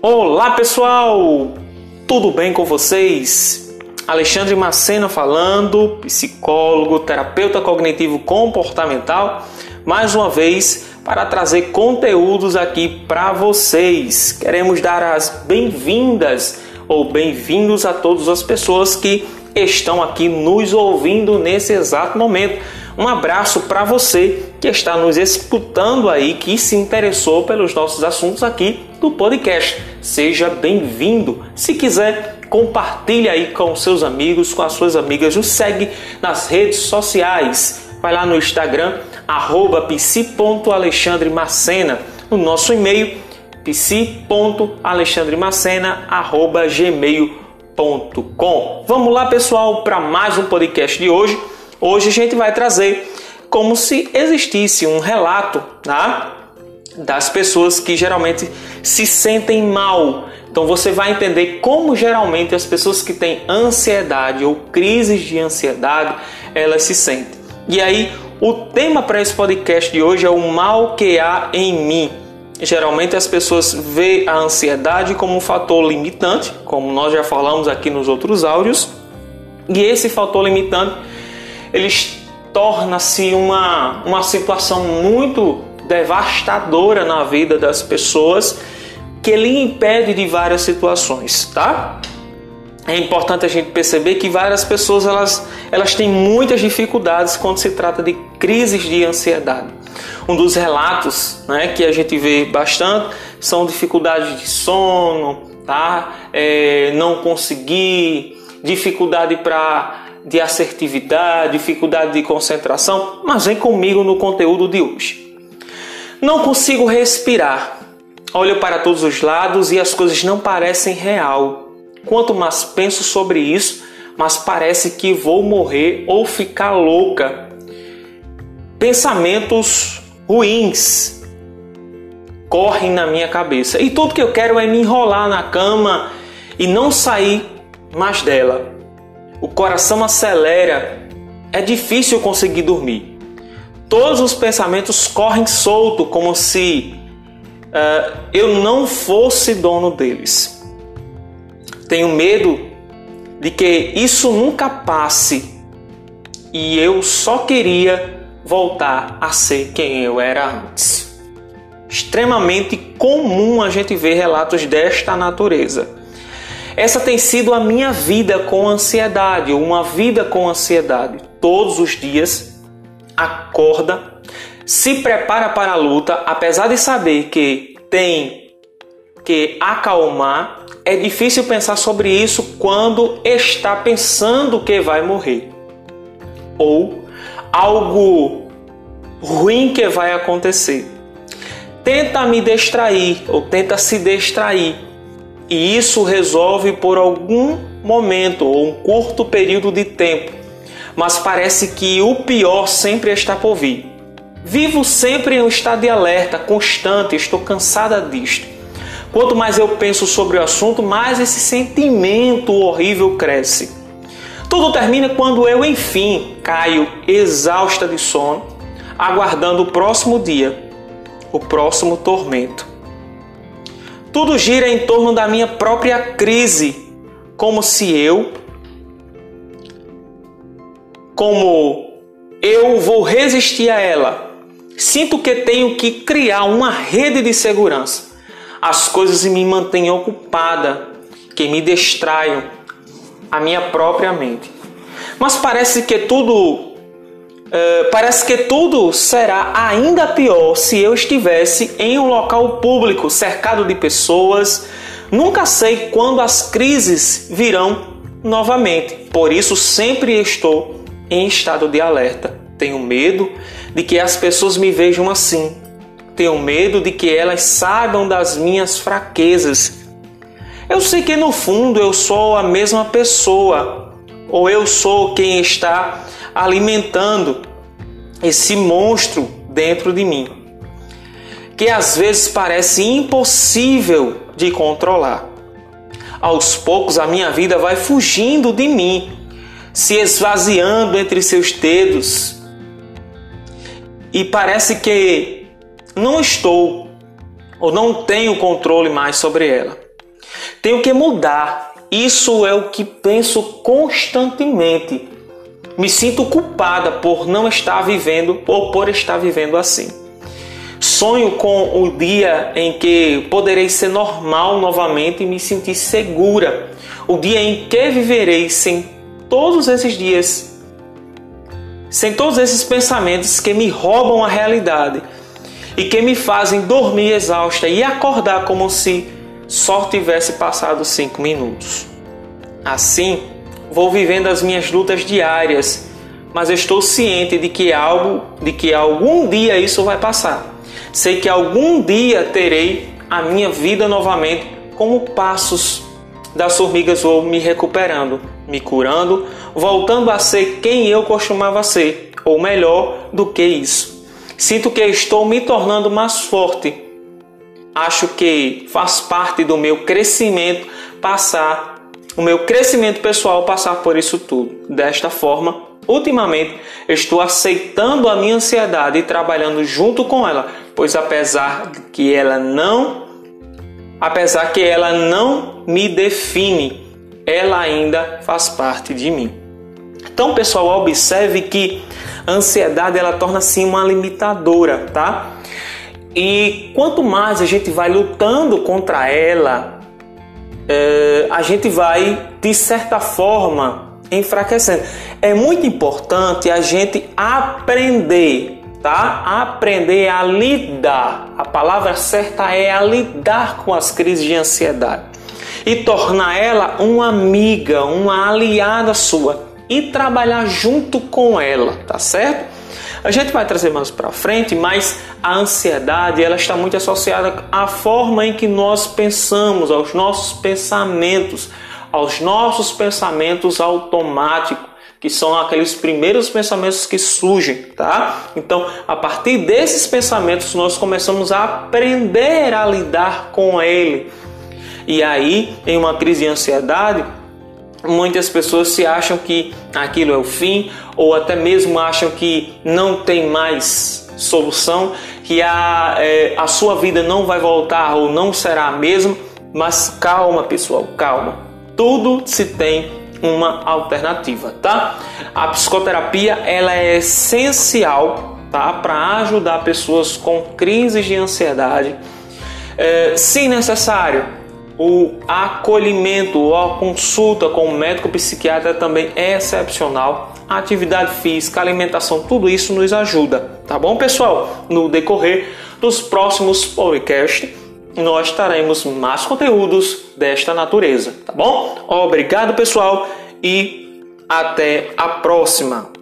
Olá pessoal, tudo bem com vocês? Alexandre Macena falando, psicólogo, terapeuta cognitivo comportamental, mais uma vez para trazer conteúdos aqui para vocês. Queremos dar as bem-vindas ou bem-vindos a todas as pessoas que estão aqui nos ouvindo nesse exato momento. Um abraço para você que está nos escutando aí, que se interessou pelos nossos assuntos aqui do podcast. Seja bem-vindo. Se quiser, compartilhe aí com seus amigos, com as suas amigas, nos segue nas redes sociais. Vai lá no Instagram, arroba psi.alexandremacena, no nosso e-mail, psi.alexandremacena.gmail.com Vamos lá, pessoal, para mais um podcast de hoje. Hoje a gente vai trazer como se existisse um relato, tá? Das pessoas que geralmente se sentem mal. Então você vai entender como geralmente as pessoas que têm ansiedade ou crises de ansiedade, elas se sentem. E aí, o tema para esse podcast de hoje é o mal que há em mim. Geralmente as pessoas veem a ansiedade como um fator limitante, como nós já falamos aqui nos outros áudios, e esse fator limitante ele torna-se uma, uma situação muito devastadora na vida das pessoas que lhe impede de várias situações, tá? É importante a gente perceber que várias pessoas elas, elas têm muitas dificuldades quando se trata de crises de ansiedade. Um dos relatos né, que a gente vê bastante são dificuldades de sono, tá? É, não conseguir, dificuldade para de assertividade, dificuldade de concentração, mas vem comigo no conteúdo de hoje. Não consigo respirar. Olho para todos os lados e as coisas não parecem real. Quanto mais penso sobre isso, mas parece que vou morrer ou ficar louca. Pensamentos ruins correm na minha cabeça e tudo que eu quero é me enrolar na cama e não sair mais dela. O coração acelera, é difícil conseguir dormir. Todos os pensamentos correm solto, como se uh, eu não fosse dono deles. Tenho medo de que isso nunca passe e eu só queria voltar a ser quem eu era antes. Extremamente comum a gente ver relatos desta natureza. Essa tem sido a minha vida com ansiedade, uma vida com ansiedade. Todos os dias acorda, se prepara para a luta, apesar de saber que tem que acalmar, é difícil pensar sobre isso quando está pensando que vai morrer. Ou algo ruim que vai acontecer. Tenta me distrair ou tenta se distrair. E isso resolve por algum momento ou um curto período de tempo mas parece que o pior sempre está por vir. Vivo sempre em um estado de alerta constante, estou cansada disto. Quanto mais eu penso sobre o assunto, mais esse sentimento horrível cresce. Tudo termina quando eu, enfim, caio exausta de sono, aguardando o próximo dia, o próximo tormento. Tudo gira em torno da minha própria crise, como se eu como eu vou resistir a ela. Sinto que tenho que criar uma rede de segurança. As coisas me mantêm ocupada, que me distraiam a minha própria mente. Mas parece que tudo Uh, parece que tudo será ainda pior se eu estivesse em um local público, cercado de pessoas. Nunca sei quando as crises virão novamente, por isso sempre estou em estado de alerta. Tenho medo de que as pessoas me vejam assim. Tenho medo de que elas saibam das minhas fraquezas. Eu sei que no fundo eu sou a mesma pessoa, ou eu sou quem está alimentando esse monstro dentro de mim, que às vezes parece impossível de controlar. Aos poucos a minha vida vai fugindo de mim se esvaziando entre seus dedos e parece que não estou ou não tenho controle mais sobre ela. Tenho que mudar. Isso é o que penso constantemente. Me sinto culpada por não estar vivendo ou por estar vivendo assim. Sonho com o dia em que poderei ser normal novamente e me sentir segura. O dia em que viverei sem todos esses dias, sem todos esses pensamentos que me roubam a realidade e que me fazem dormir exausta e acordar como se só tivesse passado cinco minutos. Assim, vou vivendo as minhas lutas diárias, mas estou ciente de que algo, de que algum dia isso vai passar. Sei que algum dia terei a minha vida novamente, como passos das formigas vou me recuperando, me curando, voltando a ser quem eu costumava ser, ou melhor do que isso. Sinto que estou me tornando mais forte acho que faz parte do meu crescimento passar, o meu crescimento pessoal passar por isso tudo. Desta forma, ultimamente estou aceitando a minha ansiedade e trabalhando junto com ela, pois apesar que ela não apesar que ela não me define, ela ainda faz parte de mim. Então, pessoal, observe que a ansiedade ela torna-se uma limitadora, tá? E quanto mais a gente vai lutando contra ela, é, a gente vai, de certa forma, enfraquecendo. É muito importante a gente aprender, tá? Aprender a lidar. A palavra certa é a lidar com as crises de ansiedade e tornar ela uma amiga, uma aliada sua e trabalhar junto com ela, tá certo? A gente vai trazer mais para frente, mas a ansiedade ela está muito associada à forma em que nós pensamos, aos nossos pensamentos, aos nossos pensamentos automáticos que são aqueles primeiros pensamentos que surgem, tá? Então, a partir desses pensamentos, nós começamos a aprender a lidar com ele. E aí, em uma crise de ansiedade, Muitas pessoas se acham que aquilo é o fim, ou até mesmo acham que não tem mais solução, que a, é, a sua vida não vai voltar ou não será a mesma. Mas calma, pessoal, calma. Tudo se tem uma alternativa, tá? A psicoterapia ela é essencial, tá, para ajudar pessoas com crises de ansiedade. É, se necessário, o acolhimento ou a consulta com o médico psiquiatra também é excepcional. A atividade física, alimentação, tudo isso nos ajuda, tá bom, pessoal? No decorrer dos próximos podcasts, nós teremos mais conteúdos desta natureza, tá bom? Obrigado, pessoal, e até a próxima.